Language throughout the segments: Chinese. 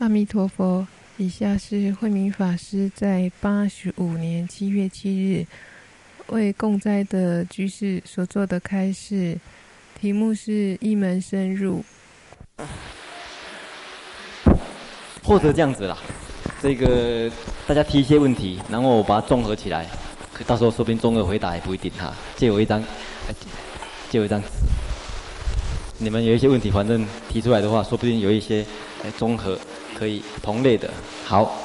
阿弥陀佛，以下是慧明法师在八十五年七月七日为共灾的居士所做的开示，题目是一门深入。或者这样子啦，这个大家提一些问题，然后我把它综合起来，到时候说不定综合回答也不一定哈。借我一张，借我一张纸，你们有一些问题，反正提出来的话，说不定有一些综合。可以同类的，好，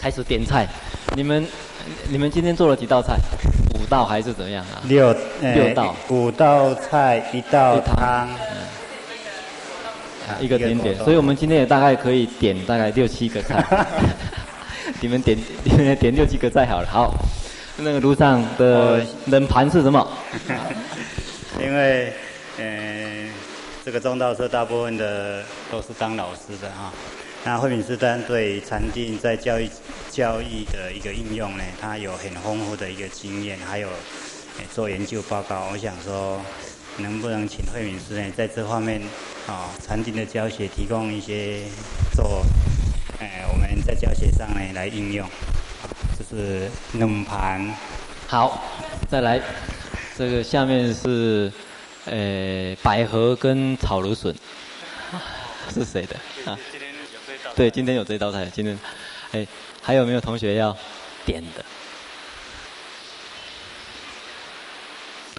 开始点菜。你们你们今天做了几道菜？五道还是怎么样啊？六六道，五道菜一道汤，嗯，一个点点。所以我们今天也大概可以点大概六七个菜。你们点你们点六七个菜好了。好，那个路上的冷盘是什么？因为嗯。这个中道社大部分的都是当老师的啊，那惠敏师单对禅定在教育教育的一个应用呢，他有很丰富的一个经验，还有做研究报告。我想说，能不能请惠敏师呢，在这方面啊，禅定的教学提供一些做，哎，我们在教学上呢来应用，就是冷盘。好，再来，这个下面是。呃，百合跟炒芦笋，是谁的啊？对，今天有这道菜。今天，哎，还有没有同学要点的？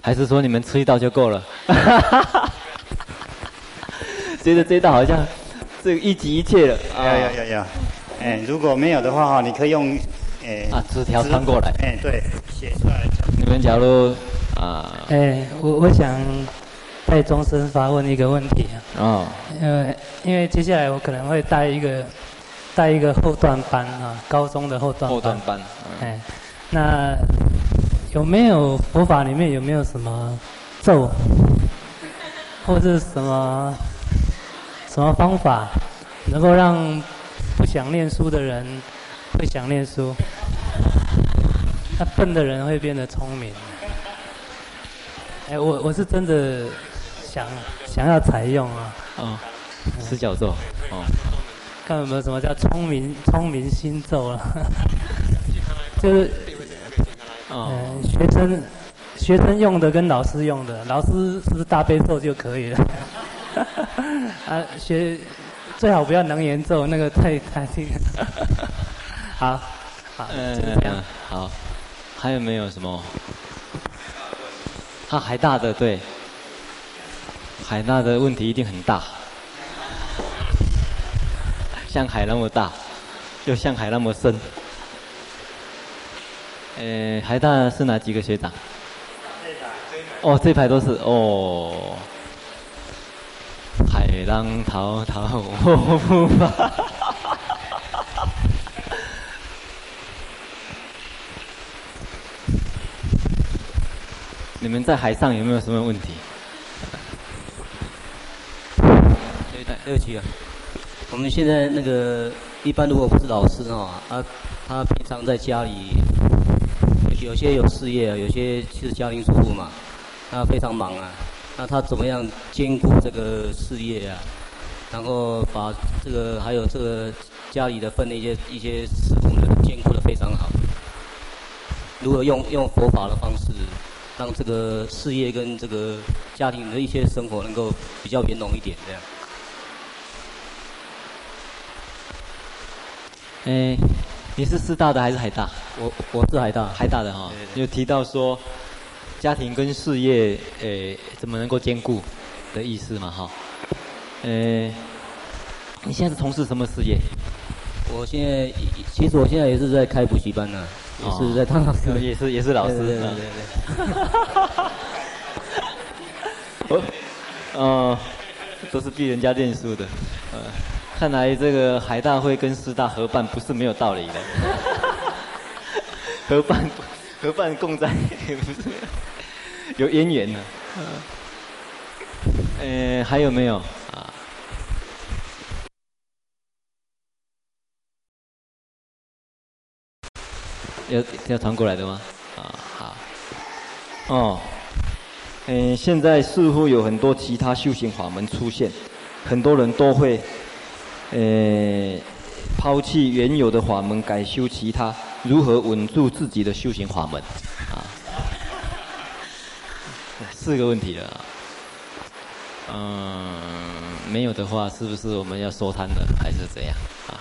还是说你们吃一道就够了？觉得这道好像这个一集一切了。有有有有。哎，如果没有的话哈，你可以用哎啊纸条传过来。哎，对，写出来。你们假如。啊，哎，我我想再终身发问一个问题啊。哦。因为因为接下来我可能会带一个带一个后段班啊，高中的后段班。后段班。哎、嗯，那有没有佛法里面有没有什么咒，或者是什么什么方法，能够让不想念书的人会想念书，那笨的人会变得聪明？哎，我我是真的想想要采用啊。哦，十角咒。哦。看有没有什么叫聪明聪明心咒了？就是，哦。学生学生用的跟老师用的，老师是不是大悲咒就可以了？啊，学最好不要能言咒，那个太太那个。好，好，嗯，好，还有没有什么？它海大的对，海大的问题一定很大，像海那么大，又像海那么深。呃，海大是哪几个学长？哦，这排都是哦。海浪滔滔，我不怕。你们在海上有没有什么问题？对对，不起啊。我们现在那个一般如果不是老师啊，他他平常在家里有些有事业，有些是家庭主妇嘛，他非常忙啊。那他怎么样兼顾这个事业啊？然后把这个还有这个家里的分的一些一些事务呢，兼顾的非常好。如果用用佛法的方式。让这个事业跟这个家庭的一些生活能够比较圆融一点，这样。哎，你是师大的还是海大？我我是海大，海大的哈。有提到说家庭跟事业，诶，怎么能够兼顾的意思嘛？哈。呃，你现在是从事什么事业？我现在其实我现在也是在开补习班呢。也是在当老师，也是也是老师，对对对，对，对。哦，都是逼人家念书的，呃，看来这个海大会跟师大合办不是没有道理的。合办合办共在也不是有渊源的。呃，还有没有？要要传过来的吗？啊，好。哦，嗯，现在似乎有很多其他修行法门出现，很多人都会，呃，抛弃原有的法门，改修其他，如何稳住自己的修行法门？啊，四个问题了。嗯，没有的话，是不是我们要收摊了，还是怎样？啊，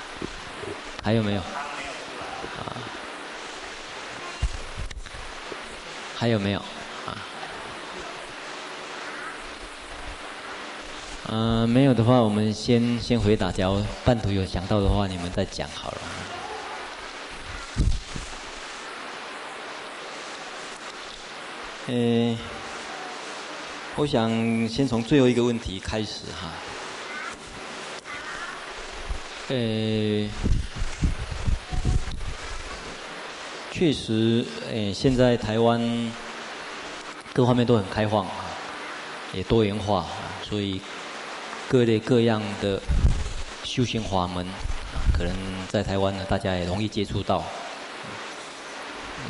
还有没有？还有没有？啊嗯、没有的话，我们先先回答。假如半途有想到的话，你们再讲好了。呃，我想先从最后一个问题开始哈。呃，确实，呃，现在台湾各方面都很开放啊，也多元化，所以。各类各样的修行法门，可能在台湾呢，大家也容易接触到。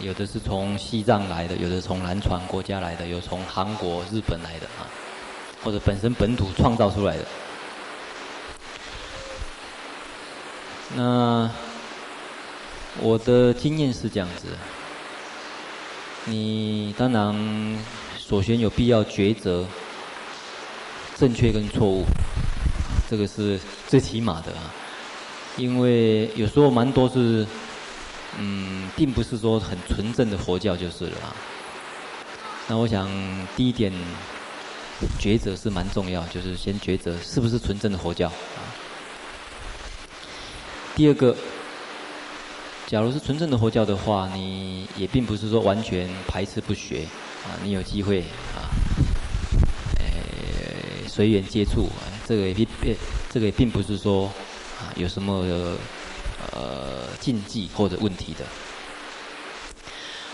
有的是从西藏来的，有的从南传国家来的，有从韩国、日本来的啊，或者本身本土创造出来的。那我的经验是这样子：你当然首先有必要抉择正确跟错误。这个是最起码的啊，因为有时候蛮多是，嗯，并不是说很纯正的佛教就是了啊。那我想第一点抉择是蛮重要，就是先抉择是不是纯正的佛教啊。第二个，假如是纯正的佛教的话，你也并不是说完全排斥不学啊，你有机会啊，诶，随缘接触。啊这个也并这个也并不是说啊有什么呃禁忌或者问题的。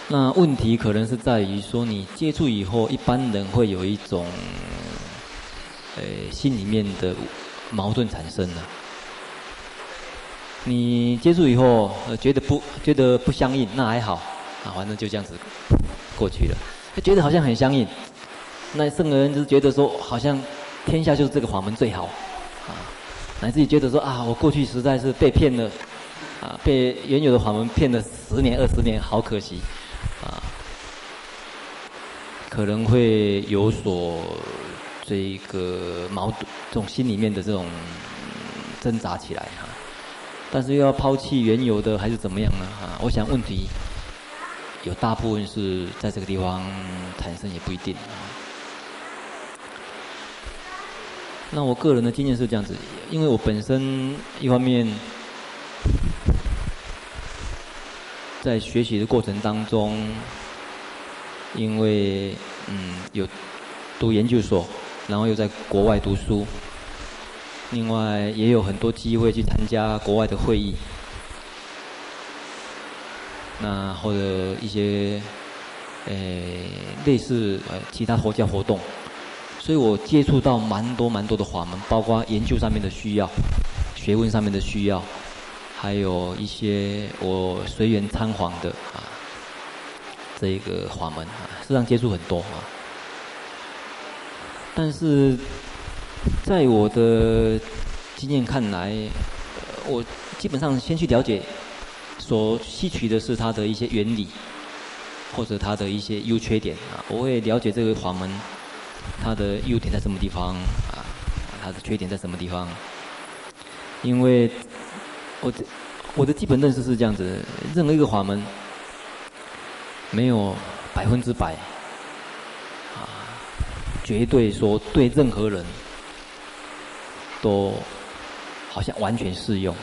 那问题可能是在于说你接触以后，一般人会有一种呃心里面的矛盾产生了。你接触以后呃觉得不觉得不相应，那还好啊，反正就这样子过去了。他觉得好像很相应，那圣人就是觉得说好像。天下就是这个法门最好，啊，乃至于觉得说啊，我过去实在是被骗了，啊，被原有的法门骗了十年二十年，好可惜，啊，可能会有所这个矛盾，这种心里面的这种挣扎起来哈，但是又要抛弃原有的还是怎么样呢？哈，我想问题有大部分是在这个地方产生，也不一定。那我个人的经验是这样子，因为我本身一方面在学习的过程当中，因为嗯有读研究所，然后又在国外读书，另外也有很多机会去参加国外的会议，那或者一些呃类似呃其他佛教活动。所以我接触到蛮多蛮多的法门，包括研究上面的需要、学问上面的需要，还有一些我随缘参访的啊，这一个法门啊，实际上接触很多啊。但是在我的经验看来，我基本上先去了解，所吸取的是它的一些原理，或者它的一些优缺点啊，我会了解这个法门。它的优点在什么地方啊？它的缺点在什么地方？因为我的我的基本认识是这样子：任何一个法门没有百分之百啊，绝对说对任何人都好像完全适用，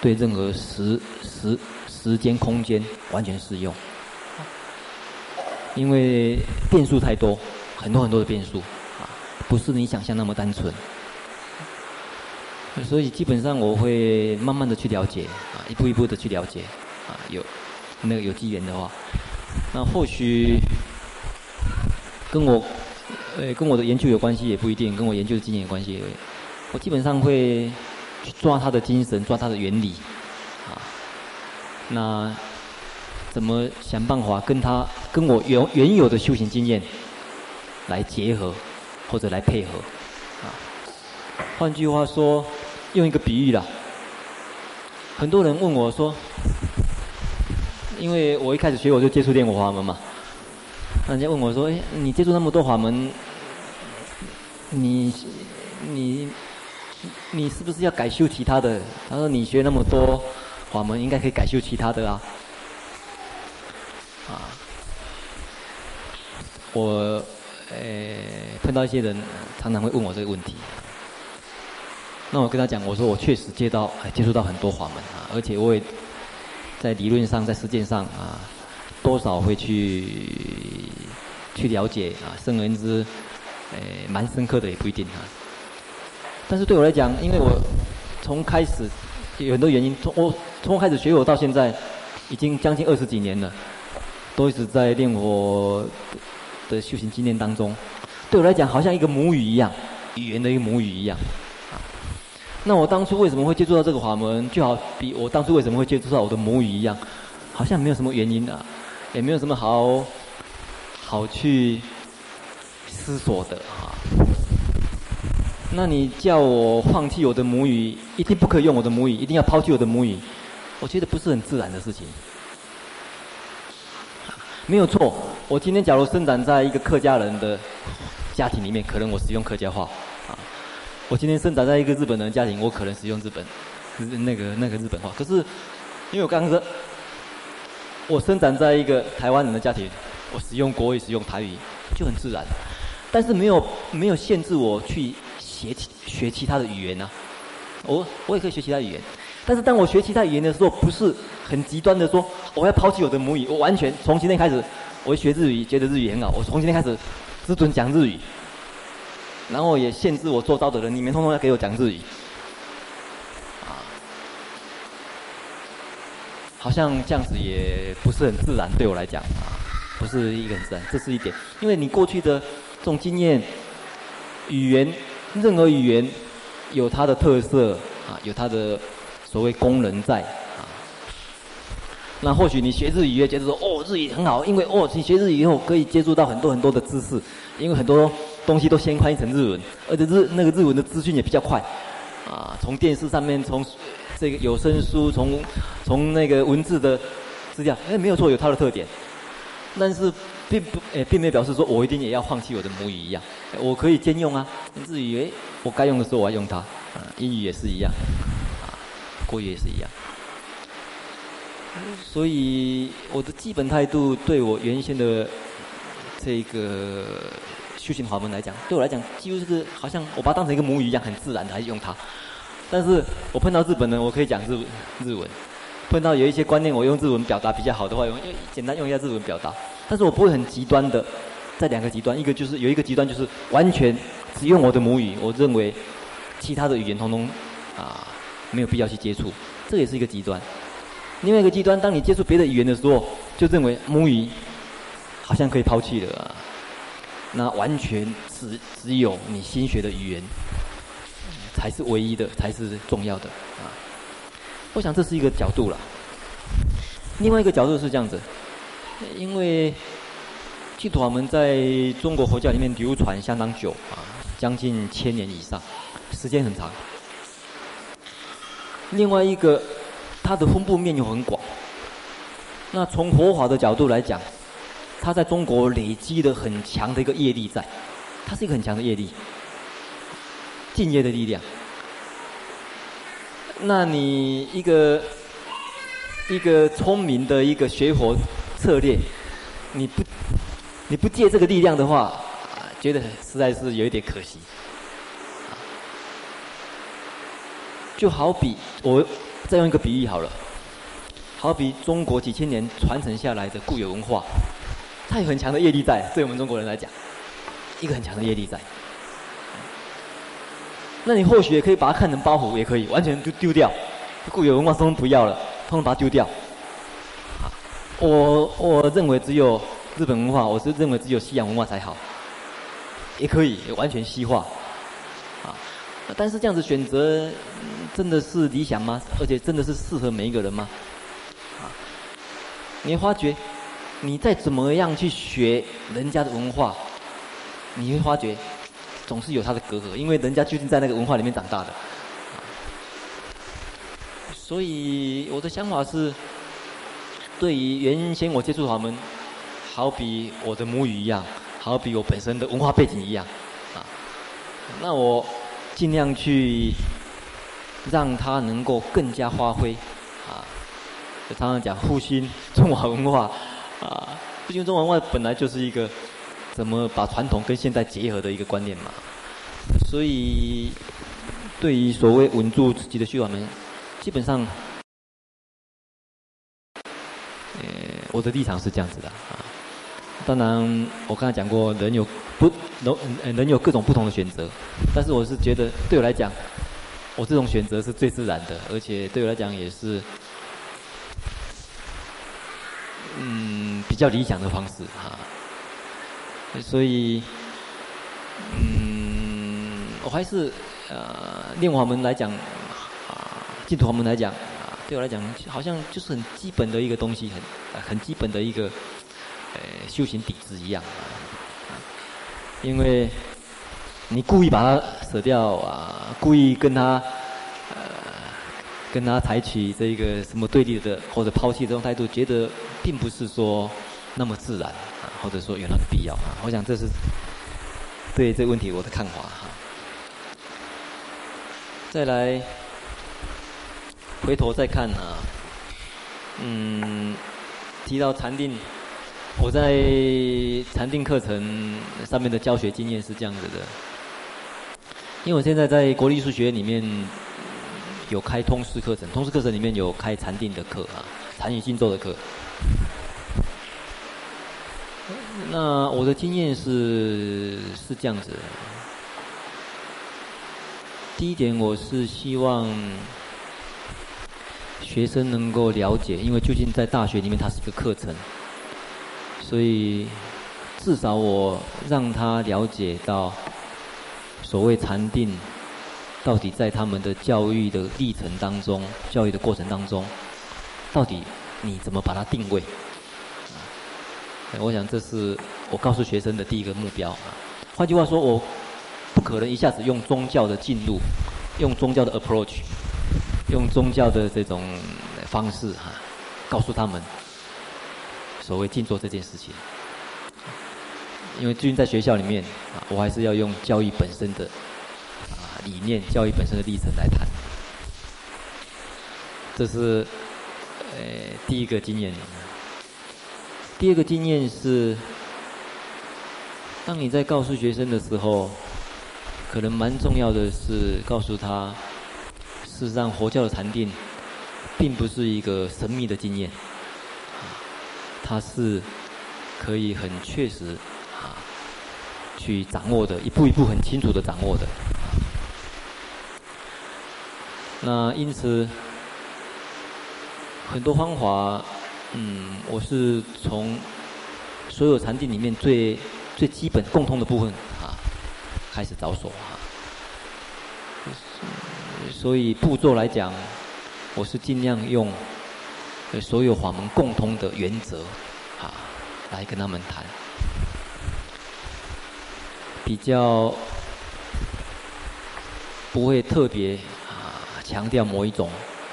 对任何时时时间空间完全适用，因为变数太多。很多很多的变数，啊，不是你想象那么单纯，所以基本上我会慢慢的去了解，啊，一步一步的去了解，啊，有那个有机缘的话，那或许跟我，呃，跟我的研究有关系也不一定，跟我研究的经验有关系，我基本上会去抓他的精神，抓他的原理，啊，那怎么想办法跟他跟我原原有的修行经验。来结合，或者来配合，啊，换句话说，用一个比喻啦，很多人问我说，因为我一开始学我就接触炼火法门嘛，人家问我说，哎，你接触那么多法门，你你你是不是要改修其他的？他说你学那么多法门，应该可以改修其他的啊。啊，我呃碰到一些人常常会问我这个问题。那我跟他讲，我说我确实接到接触到很多法门啊，而且我也在理论上、在实践上啊，多少会去去了解啊，深而言之，诶，蛮深刻的也不一定啊。但是对我来讲，因为我从开始有很多原因，从我从开始学我到现在，已经将近二十几年了，都一直在练我的修行经验当中。对我来讲，好像一个母语一样，语言的一个母语一样。那我当初为什么会接触到这个法门？就好比我当初为什么会接触到我的母语一样，好像没有什么原因啊，也没有什么好好去思索的啊。那你叫我放弃我的母语，一定不可以用我的母语，一定要抛弃我的母语，我觉得不是很自然的事情。没有错，我今天假如生长在一个客家人的家庭里面，可能我使用客家话。我今天生长在一个日本人的家庭，我可能使用日本，那个那个日本话。可是，因为我刚刚说，我生长在一个台湾人的家庭，我使用国语、使用台语就很自然。但是没有没有限制我去学其学其他的语言啊。我我也可以学其他语言，但是当我学其他语言的时候，不是很极端的说我要抛弃我的母语，我完全从今天开始，我学日语，觉得日语很好，我从今天开始只准讲日语。然后也限制我做到的人，你们通通要给我讲日语，啊，好像这样子也不是很自然，对我来讲啊，不是一个很自然，这是一点。因为你过去的这种经验，语言，任何语言有它的特色啊，有它的所谓功能在啊。那或许你学日语也觉得说，哦，日语很好，因为哦，你学日语以后可以接触到很多很多的知识，因为很多。东西都先翻译成日文，而且日那个日文的资讯也比较快，啊，从电视上面，从这个有声书，从从那个文字的资料，哎，没有错，有它的特点，但是并不，哎，并没有表示说我一定也要放弃我的母语一样，我可以兼用啊，日语，诶，我该用的时候我要用它，啊，英语也是一样，啊，国语也是一样，所以我的基本态度对我原先的这个。修行法门来讲，对我来讲，几乎就是好像我把它当成一个母语一样，很自然的还是用它。但是我碰到日本人，我可以讲日日文；碰到有一些观念，我用日文表达比较好的话，用简单用一下日文表达。但是我不会很极端的，在两个极端，一个就是有一个极端就是完全只用我的母语，我认为其他的语言通通啊没有必要去接触，这也是一个极端。另外一个极端，当你接触别的语言的时候，就认为母语好像可以抛弃了啊。那完全只只有你新学的语言才是唯一的，才是重要的啊！我想这是一个角度了。另外一个角度是这样子，因为净土法门在中国佛教里面流传相当久啊，将近千年以上，时间很长。另外一个，它的分布面又很广。那从佛法的角度来讲，他在中国累积的很强的一个业力在，他是一个很强的业力，敬业的力量。那你一个一个聪明的一个学佛策略，你不你不借这个力量的话，觉得实在是有一点可惜。就好比我再用一个比喻好了，好比中国几千年传承下来的固有文化。它有很强的业力在，对我们中国人来讲，一个很强的业力在。那你或许也可以把它看成包袱，也可以完全就丢掉，固有文化通通不要了，通通把它丢掉。我我认为只有日本文化，我是认为只有西洋文化才好，也可以完全西化。啊，但是这样子选择真的是理想吗？而且真的是适合每一个人吗？啊，你发觉。你再怎么样去学人家的文化，你会发觉，总是有它的隔阂，因为人家究竟在那个文化里面长大的。所以我的想法是，对于原先我接触法门，好比我的母语一样，好比我本身的文化背景一样，啊，那我尽量去让它能够更加发挥，啊，常常讲复兴中华文化，啊，复兴中华文化本来就是一个怎么把传统跟现代结合的一个观念嘛，所以对于所谓稳住自己的修法门。基本上，呃，我的立场是这样子的啊。当然，我刚才讲过，人有不人人有各种不同的选择，但是我是觉得，对我来讲，我这种选择是最自然的，而且对我来讲也是，嗯，比较理想的方式啊。所以，嗯，我还是呃，练法门来讲啊。净土我们来讲，对我来讲，好像就是很基本的一个东西，很很基本的一个，呃，修行底子一样，因为你故意把它舍掉啊，故意跟他，呃，跟他采取这个什么对立的或者抛弃这种态度，觉得并不是说那么自然，啊，或者说有那个必要啊。我想这是对这个问题我的看法哈。再来。回头再看啊，嗯，提到禅定，我在禅定课程上面的教学经验是这样子的，因为我现在在国立艺术学院里面有开通识课程，通识课程里面有开禅定的课啊，禅与静坐的课。那我的经验是是这样子的，第一点我是希望。学生能够了解，因为究竟在大学里面它是一个课程，所以至少我让他了解到所谓禅定到底在他们的教育的历程当中、教育的过程当中，到底你怎么把它定位？我想这是我告诉学生的第一个目标啊。换句话说，我不可能一下子用宗教的进入，用宗教的 approach。用宗教的这种方式哈，告诉他们所谓静坐这件事情。因为最近在学校里面啊，我还是要用教育本身的啊理念、教育本身的历程来谈。这是呃第一个经验。第二个经验是，当你在告诉学生的时候，可能蛮重要的是告诉他。事实上，佛教的禅定，并不是一个神秘的经验，它是可以很确实啊去掌握的，一步一步很清楚的掌握的。那因此，很多方法，嗯，我是从所有禅定里面最最基本共通的部分啊开始着手啊。所以步骤来讲，我是尽量用所有法门共通的原则，啊，来跟他们谈，比较不会特别啊强调某一种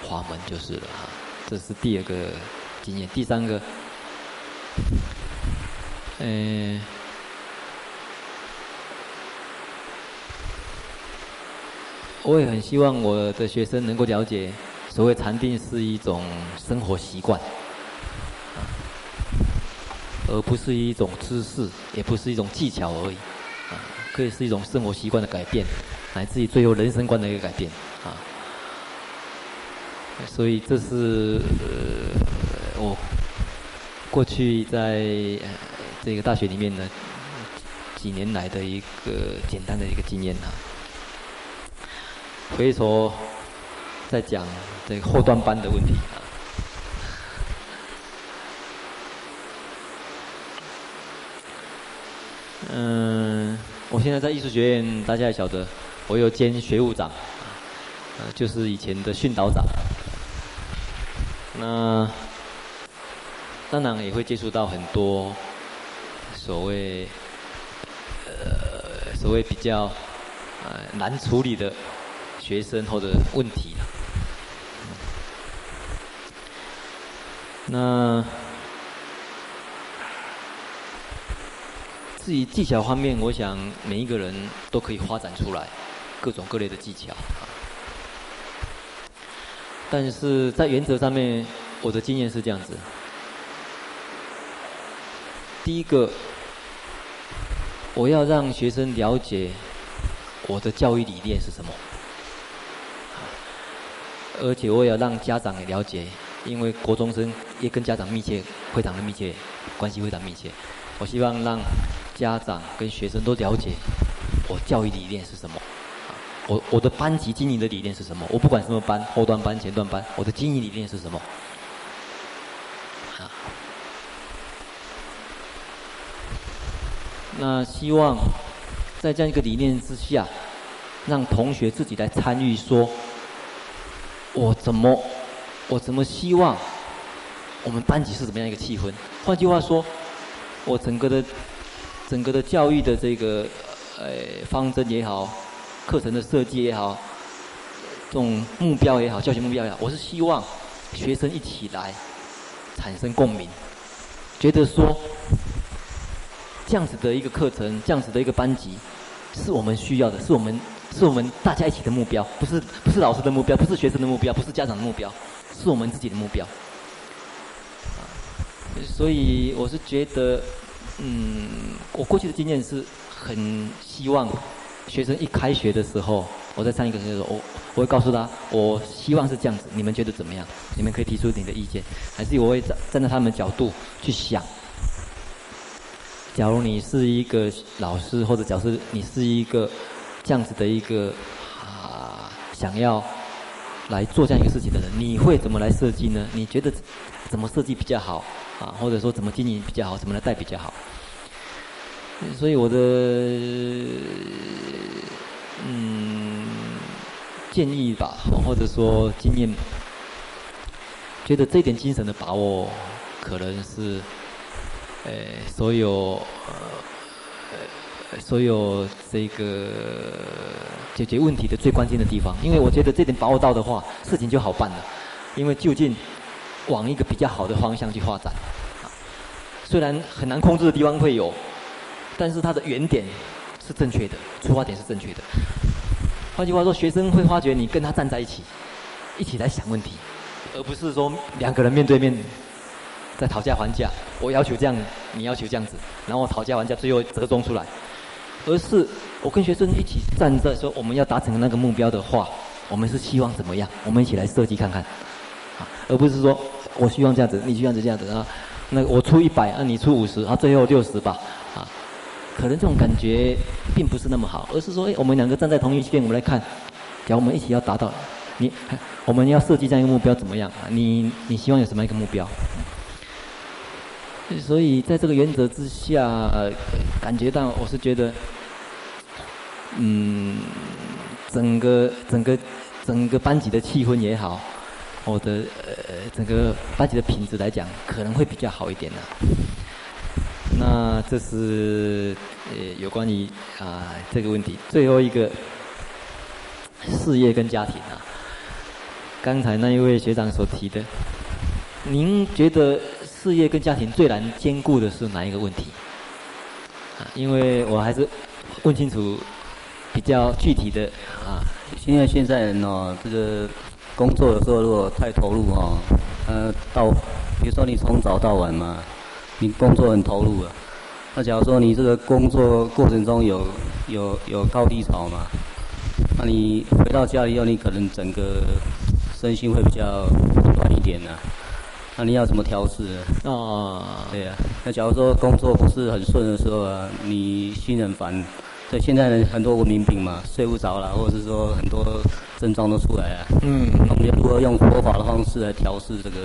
法门就是了啊。这是第二个经验，第三个，嗯。我也很希望我的学生能够了解，所谓禅定是一种生活习惯，而不是一种知识，也不是一种技巧而已，啊，可以是一种生活习惯的改变，乃至于最后人生观的一个改变，啊，所以这是呃我过去在这个大学里面呢几年来的一个简单的一个经验啊。所以说，在讲这个后端班的问题啊。嗯，我现在在艺术学院，大家也晓得，我有兼学务长，就是以前的训导长。那当然也会接触到很多所谓呃所谓比较。呃难处理的学生或者问题。那至于技巧方面，我想每一个人都可以发展出来各种各类的技巧。但是在原则上面，我的经验是这样子：第一个，我要让学生了解我的教育理念是什么，而且我也要让家长也了解。因为国中生也跟家长密切，非常的密切，关系非常密切。我希望让家长跟学生都了解我教育理念是什么，我我的班级经营的理念是什么。我不管什么班，后端班、前端班，我的经营理念是什么？那希望在这样一个理念之下，让同学自己来参与，说我怎么。我怎么希望我们班级是怎么样一个气氛？换句话说，我整个的整个的教育的这个呃方针也好，课程的设计也好，这种目标也好，教学目标也好，我是希望学生一起来产生共鸣，觉得说这样子的一个课程，这样子的一个班级是我们需要的，是我们是我们大家一起的目标，不是不是老师的目标，不是学生的目标，不是家长的目标。是我们自己的目标，所以我是觉得，嗯，我过去的经验是很希望学生一开学的时候，我在上一个课的时候，我我会告诉他，我希望是这样子，你们觉得怎么样？你们可以提出你的意见，还是我会站站在他们的角度去想。假如你是一个老师，或者假设你是一个这样子的一个啊，想要。来做这样一个事情的人，你会怎么来设计呢？你觉得怎么设计比较好啊？或者说怎么经营比较好？怎么来带比较好？所以我的嗯建议吧，或者说经验，觉得这点精神的把握，可能是呃所有呃所有这个。解决问题的最关键的地方，因为我觉得这点把握到的话，事情就好办了。因为就近往一个比较好的方向去发展，虽然很难控制的地方会有，但是它的原点是正确的，出发点是正确的。换句话说，学生会发觉你跟他站在一起，一起来想问题，而不是说两个人面对面在讨价还价。我要求这样，你要求这样子，然后讨价还价，最后折中出来。而是我跟学生一起站在说，我们要达成那个目标的话，我们是希望怎么样？我们一起来设计看看，啊，而不是说我希望这样子，你希望这样子啊，那我出一百，啊，你出五十，啊，最后六十吧，啊，可能这种感觉并不是那么好，而是说，哎，我们两个站在同一线，我们来看，假如我们一起要达到，你，我们要设计这样一个目标怎么样？啊，你你希望有什么一个目标？所以在这个原则之下，感觉到我是觉得，嗯，整个整个整个班级的气氛也好，我的呃整个班级的品质来讲，可能会比较好一点的。那这是呃有关于啊这个问题。最后一个，事业跟家庭啊，刚才那一位学长所提的，您觉得？事业跟家庭最难兼顾的是哪一个问题？啊，因为我还是问清楚比较具体的啊。因为现在人哦，这个工作的时候如果太投入哦，呃，到比如说你从早到晚嘛，你工作很投入啊。那假如说你这个工作过程中有有有高低潮嘛，那你回到家里以后，你可能整个身心会比较乱一点呢、那你要怎么调适呢？哦，对呀、啊。那假如说工作不是很顺的时候啊，你心很烦，对，现在人很多文明病嘛，睡不着了，或者是说很多症状都出来了。嗯。那我们要如何用佛法的方式来调试这个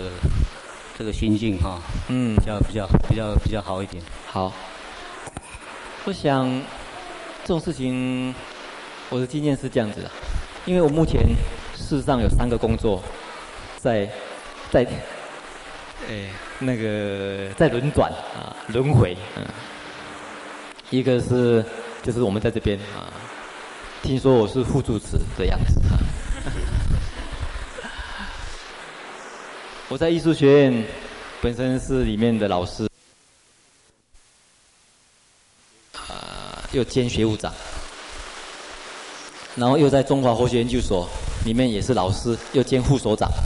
这个心境哈？嗯，比较比较比较比较好一点。好。我想这种事情，我的经验是这样子的，因为我目前事实上有三个工作在在。哎，那个在轮转啊，轮回，嗯，一个是就是我们在这边啊，听说我是副主持的样子啊。我在艺术学院本身是里面的老师，啊，又兼学务长，然后又在中华佛学研究所里面也是老师，又兼副所长，啊，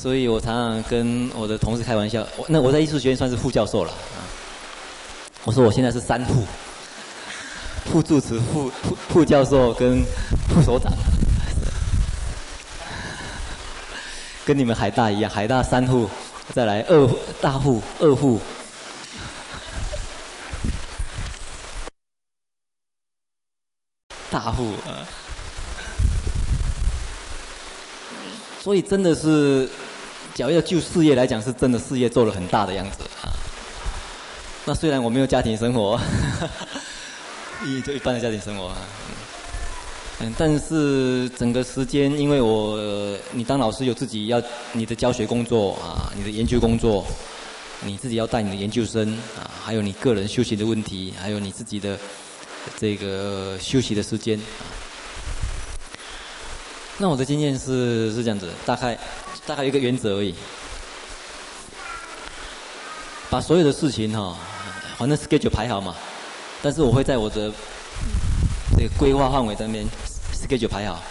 所以我常常跟我的同事开玩笑，我那我在艺术学院算是副教授了。我说我现在是三副，副住持、副副副教授跟副所长。跟你们海大一样，海大三户，再来二大户二户，大户啊！所以真的是，假如要就事业来讲，是真的事业做了很大的样子啊。那虽然我没有家庭生活，一 就一般的家庭生活啊。嗯，但是整个时间，因为我你当老师有自己要你的教学工作啊，你的研究工作，你自己要带你的研究生啊，还有你个人休息的问题，还有你自己的这个休息的时间。那我的经验是是这样子，大概大概一个原则而已，把所有的事情哈，反正 schedule 排好嘛，但是我会在我的。这个规划范围在那边，schedule 排好，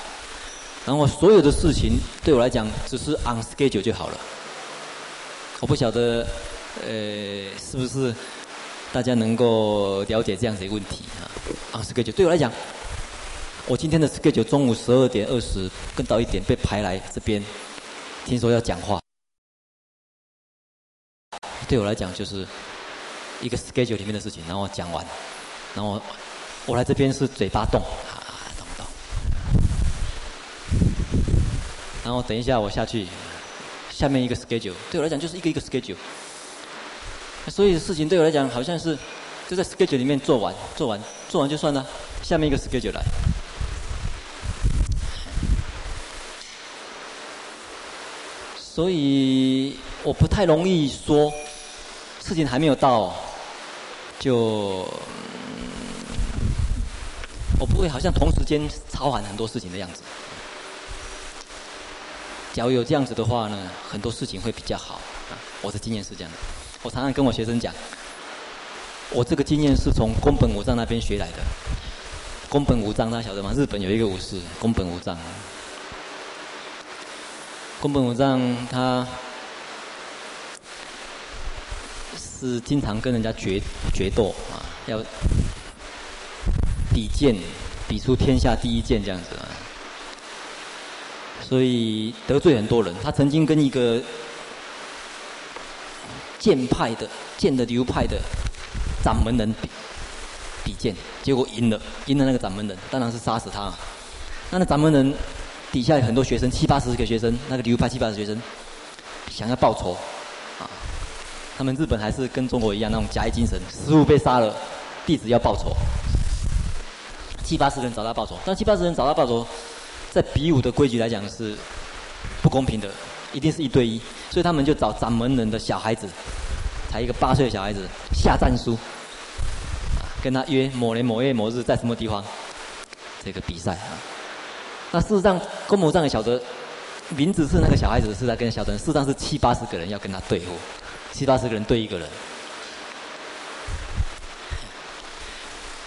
然后所有的事情对我来讲只是 on schedule 就好了。我不晓得，呃，是不是大家能够了解这样子一个问题啊？on schedule 对我来讲，我今天的 schedule 中午十二点二十更到一点被排来这边，听说要讲话，对我来讲就是一个 schedule 里面的事情，然后讲完，然后。我来这边是嘴巴动，啊，动不动？然后等一下我下去，下面一个 schedule，对我来讲就是一个一个 schedule。所以事情对我来讲好像是就在 schedule 里面做完，做完，做完就算了，下面一个 schedule 来。所以我不太容易说，事情还没有到就。我不会好像同时间操完很多事情的样子。假如有这样子的话呢，很多事情会比较好。啊，我的经验是这样的。我常常跟我学生讲，我这个经验是从宫本武藏那边学来的。宫本武藏大家晓得吗？日本有一个武士，宫本武藏。宫本武藏他是经常跟人家决决斗啊，要。比剑，比出天下第一剑这样子啊，所以得罪很多人。他曾经跟一个剑派的剑的流派的掌门人比比剑，结果赢了，赢了那个掌门人，当然是杀死他。那那掌门人底下有很多学生，七八十个学生，那个流派七八十学生想要报仇啊。他们日本还是跟中国一样那种甲乙精神，师傅被杀了，弟子要报仇。七八十人找他报仇，但七八十人找他报仇，在比武的规矩来讲是不公平的，一定是一对一，所以他们就找掌门人的小孩子，才一个八岁的小孩子下战书，啊跟他约某年某月某日在什么地方这个比赛啊。那事实上，宫本武藏也晓得，名字是那个小孩子是在跟小人，事实上是七八十个人要跟他对付，七八十个人对一个人。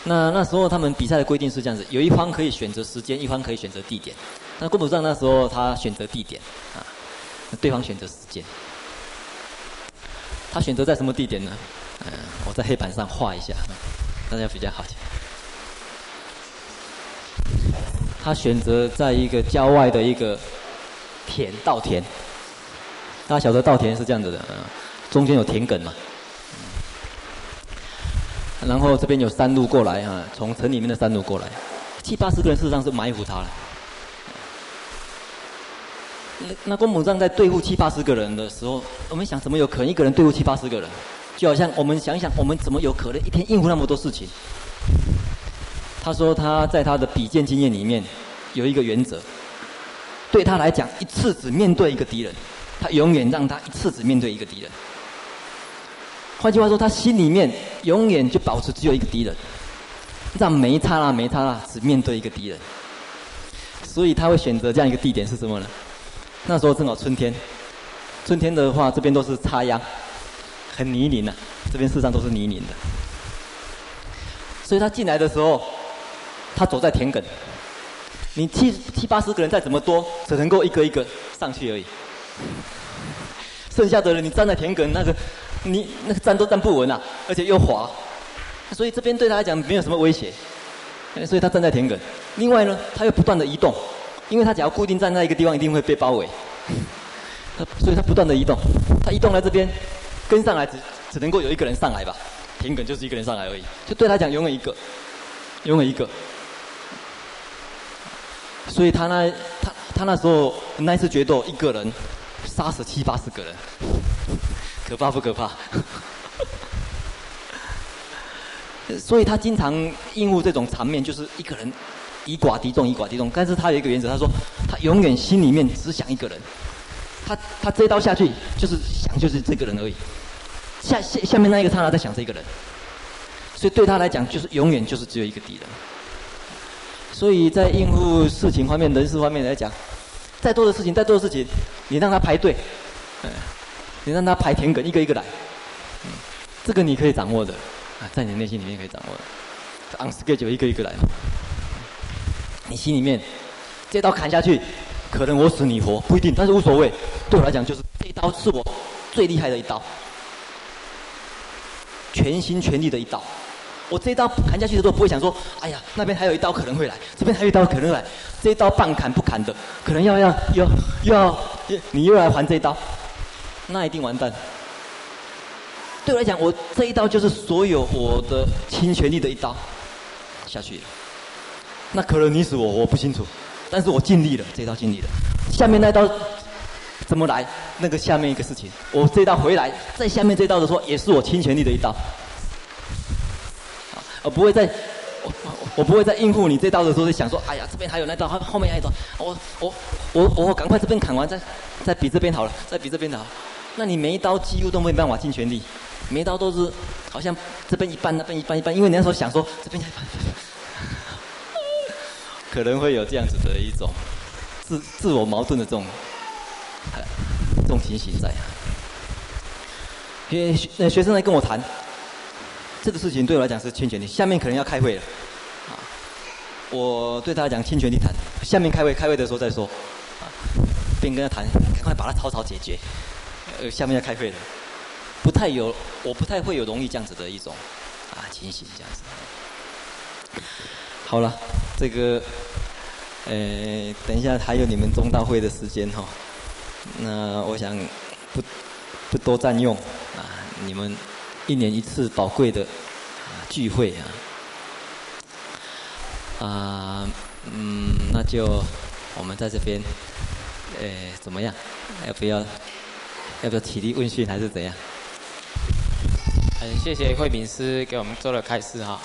那那时候他们比赛的规定是这样子：有一方可以选择时间，一方可以选择地点。那宫本武藏那时候他选择地点，啊，对方选择时间。他选择在什么地点呢？嗯，我在黑板上画一下，大家比较好。他选择在一个郊外的一个田稻田。大家晓得稻田是这样子的，嗯，中间有田埂嘛。然后这边有山路过来啊，从城里面的山路过来，七八十个人事实上是埋伏他了。那那宫本武藏在对付七八十个人的时候，我们想怎么有可能一个人对付七八十个人？就好像我们想一想，我们怎么有可能一天应付那么多事情？他说他在他的比剑经验里面有一个原则，对他来讲一次只面对一个敌人，他永远让他一次只面对一个敌人。换句话说，他心里面永远就保持只有一个敌人。让每一刹那每一刹那只面对一个敌人。所以他会选择这样一个地点是什么呢？那时候正好春天，春天的话这边都是插秧，很泥泞的、啊，这边事实上都是泥泞的。所以他进来的时候，他走在田埂。你七七八十个人再怎么多，只能够一个一个上去而已。剩下的人，你站在田埂，那个你那个站都站不稳啊，而且又滑。所以这边对他来讲没有什么威胁，所以他站在田埂。另外呢，他又不断的移动，因为他只要固定站在一个地方，一定会被包围。所以他不断的移动，他移动来这边，跟上来只只能够有一个人上来吧，田埂就是一个人上来而已，就对他讲永远一个，永远一个。所以他那他他那时候那一次决斗，一个人杀死七八十个人，可怕不可怕？所以他经常应付这种场面，就是一个人以寡敌众，以寡敌众。但是他有一个原则，他说他永远心里面只想一个人，他他这一刀下去就是想就是这个人而已，下下下面那一个刹那在想这个人，所以对他来讲就是永远就是只有一个敌人。所以在应付事情方面、人事方面来讲，再多的事情、再多的事情，你让他排队，嗯，你让他排田埂，一个一个来，嗯，这个你可以掌握的，啊，在你内心里面可以掌握的，on schedule 一个一个来嘛，你心里面这刀砍下去，可能我死你活不一定，但是无所谓，对我来讲就是这一刀是我最厉害的一刀，全心全力的一刀。我这一刀砍下去的时候，不会想说：“哎呀，那边还有一刀可能会来，这边还有一刀可能会来。”这一刀半砍不砍的，可能要要要要你又来还这一刀，那一定完蛋。对我来讲，我这一刀就是所有我的倾全力的一刀下去了。那可能你死我我不清楚，但是我尽力了，这一刀尽力了。下面那刀怎么来？那个下面一个事情，我这一刀回来，在下面这一刀的时候，也是我倾全力的一刀。我不会在，我我不会在应付你这刀的时候就想说，哎呀，这边还有那刀，后后面还有一刀，我我我我赶快这边砍完，再再比这边好了，再比这边的好。那你每一刀几乎都没办法尽全力，每一刀都是好像这边一半，那边一半一半，因为你那时候想说这边一半，可能会有这样子的一种自自我矛盾的这种，这种情形在。学学生来跟我谈。这个事情对我来讲是侵权力，下面可能要开会了，啊，我对他来讲侵权力谈，下面开会开会的时候再说，啊，边跟他谈，赶快把它草草解决，呃，下面要开会了，不太有，我不太会有容易这样子的一种啊情形这样子。好了，这个，呃，等一下还有你们中大会的时间哈，那我想不不多占用啊，你们。一年一次宝贵的聚会啊，啊，嗯，那就我们在这边，呃，怎么样？要不要？要不要起立问讯还是怎样？很谢谢慧敏师给我们做了开示哈。